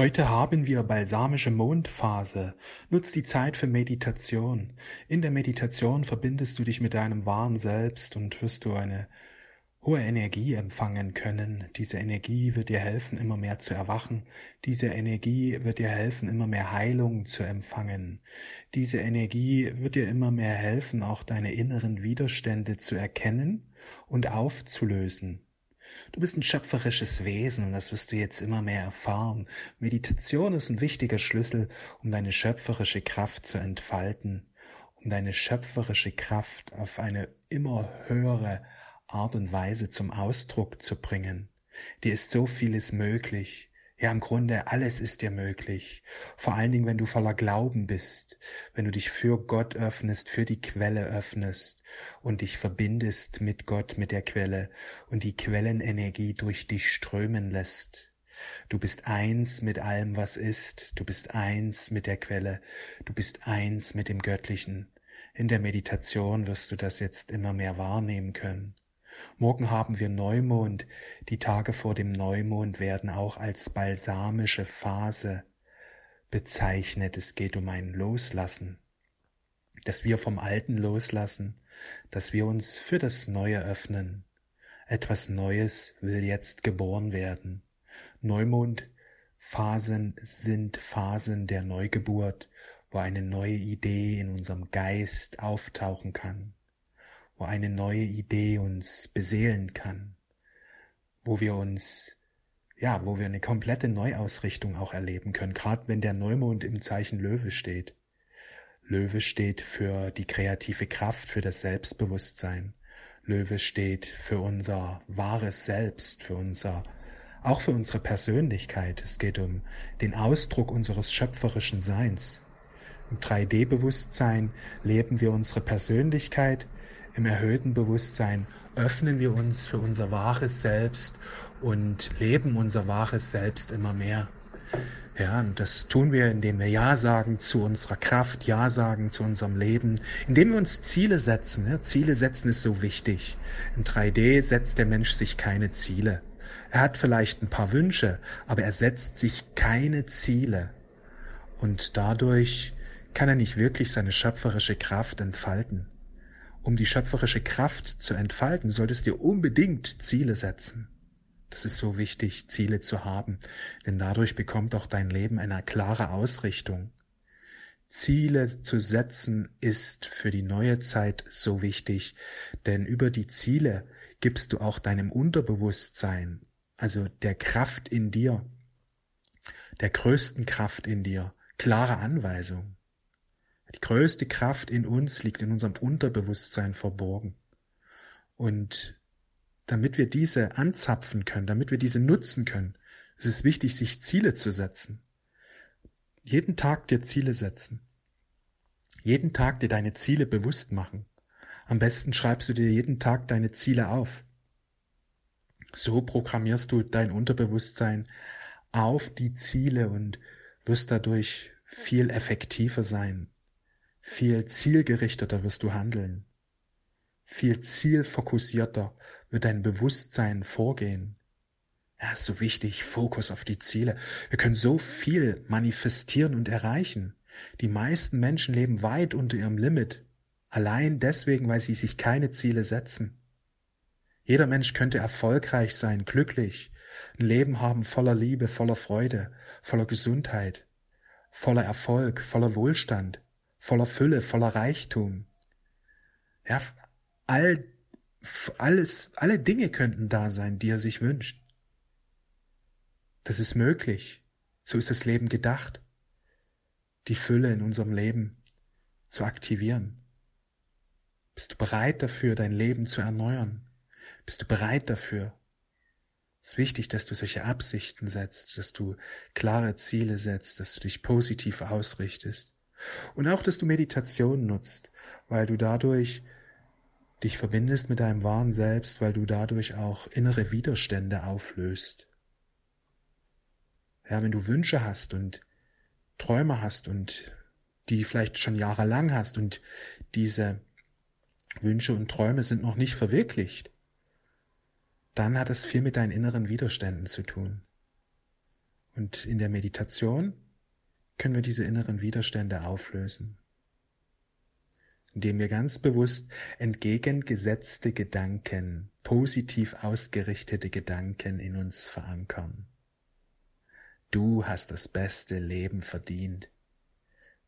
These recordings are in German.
Heute haben wir balsamische Mondphase. Nutz die Zeit für Meditation. In der Meditation verbindest du dich mit deinem wahren Selbst und wirst du eine hohe Energie empfangen können. Diese Energie wird dir helfen, immer mehr zu erwachen. Diese Energie wird dir helfen, immer mehr Heilung zu empfangen. Diese Energie wird dir immer mehr helfen, auch deine inneren Widerstände zu erkennen und aufzulösen. Du bist ein schöpferisches Wesen und das wirst du jetzt immer mehr erfahren. Meditation ist ein wichtiger Schlüssel, um deine schöpferische Kraft zu entfalten, um deine schöpferische Kraft auf eine immer höhere Art und Weise zum Ausdruck zu bringen. Dir ist so vieles möglich. Ja, im Grunde alles ist dir möglich. Vor allen Dingen, wenn du voller Glauben bist, wenn du dich für Gott öffnest, für die Quelle öffnest und dich verbindest mit Gott, mit der Quelle und die Quellenenergie durch dich strömen lässt. Du bist eins mit allem, was ist. Du bist eins mit der Quelle. Du bist eins mit dem Göttlichen. In der Meditation wirst du das jetzt immer mehr wahrnehmen können. Morgen haben wir Neumond. Die Tage vor dem Neumond werden auch als balsamische Phase bezeichnet. Es geht um ein Loslassen, dass wir vom Alten loslassen, dass wir uns für das Neue öffnen. Etwas Neues will jetzt geboren werden. Neumondphasen sind Phasen der Neugeburt, wo eine neue Idee in unserem Geist auftauchen kann wo eine neue Idee uns beseelen kann, wo wir uns, ja, wo wir eine komplette Neuausrichtung auch erleben können, gerade wenn der Neumond im Zeichen Löwe steht. Löwe steht für die kreative Kraft, für das Selbstbewusstsein. Löwe steht für unser wahres Selbst, für unser, auch für unsere Persönlichkeit. Es geht um den Ausdruck unseres schöpferischen Seins. Im 3D-Bewusstsein leben wir unsere Persönlichkeit, im erhöhten Bewusstsein öffnen wir uns für unser wahres Selbst und leben unser wahres Selbst immer mehr. Ja, und das tun wir, indem wir Ja sagen zu unserer Kraft, Ja sagen zu unserem Leben, indem wir uns Ziele setzen. Ja, Ziele setzen ist so wichtig. In 3D setzt der Mensch sich keine Ziele. Er hat vielleicht ein paar Wünsche, aber er setzt sich keine Ziele. Und dadurch kann er nicht wirklich seine schöpferische Kraft entfalten. Um die schöpferische Kraft zu entfalten, solltest du unbedingt Ziele setzen. Das ist so wichtig, Ziele zu haben, denn dadurch bekommt auch dein Leben eine klare Ausrichtung. Ziele zu setzen ist für die neue Zeit so wichtig, denn über die Ziele gibst du auch deinem Unterbewusstsein, also der Kraft in dir, der größten Kraft in dir, klare Anweisungen. Die größte Kraft in uns liegt in unserem Unterbewusstsein verborgen. Und damit wir diese anzapfen können, damit wir diese nutzen können, ist es wichtig, sich Ziele zu setzen. Jeden Tag dir Ziele setzen. Jeden Tag dir deine Ziele bewusst machen. Am besten schreibst du dir jeden Tag deine Ziele auf. So programmierst du dein Unterbewusstsein auf die Ziele und wirst dadurch viel effektiver sein, viel zielgerichteter wirst du handeln. Viel zielfokussierter wird dein Bewusstsein vorgehen. Ja, ist so wichtig, Fokus auf die Ziele. Wir können so viel manifestieren und erreichen. Die meisten Menschen leben weit unter ihrem Limit. Allein deswegen, weil sie sich keine Ziele setzen. Jeder Mensch könnte erfolgreich sein, glücklich, ein Leben haben voller Liebe, voller Freude, voller Gesundheit, voller Erfolg, voller Wohlstand voller Fülle, voller Reichtum. Ja, all, alles, alle Dinge könnten da sein, die er sich wünscht. Das ist möglich. So ist das Leben gedacht. Die Fülle in unserem Leben zu aktivieren. Bist du bereit dafür, dein Leben zu erneuern? Bist du bereit dafür? Es ist wichtig, dass du solche Absichten setzt, dass du klare Ziele setzt, dass du dich positiv ausrichtest. Und auch, dass du Meditation nutzt, weil du dadurch dich verbindest mit deinem wahren Selbst, weil du dadurch auch innere Widerstände auflöst. Ja, wenn du Wünsche hast und Träume hast und die vielleicht schon jahrelang hast und diese Wünsche und Träume sind noch nicht verwirklicht, dann hat es viel mit deinen inneren Widerständen zu tun. Und in der Meditation können wir diese inneren Widerstände auflösen, indem wir ganz bewusst entgegengesetzte Gedanken, positiv ausgerichtete Gedanken in uns verankern. Du hast das beste Leben verdient.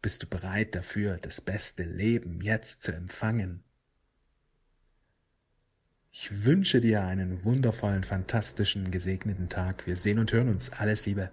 Bist du bereit dafür, das beste Leben jetzt zu empfangen? Ich wünsche dir einen wundervollen, fantastischen, gesegneten Tag. Wir sehen und hören uns. Alles Liebe.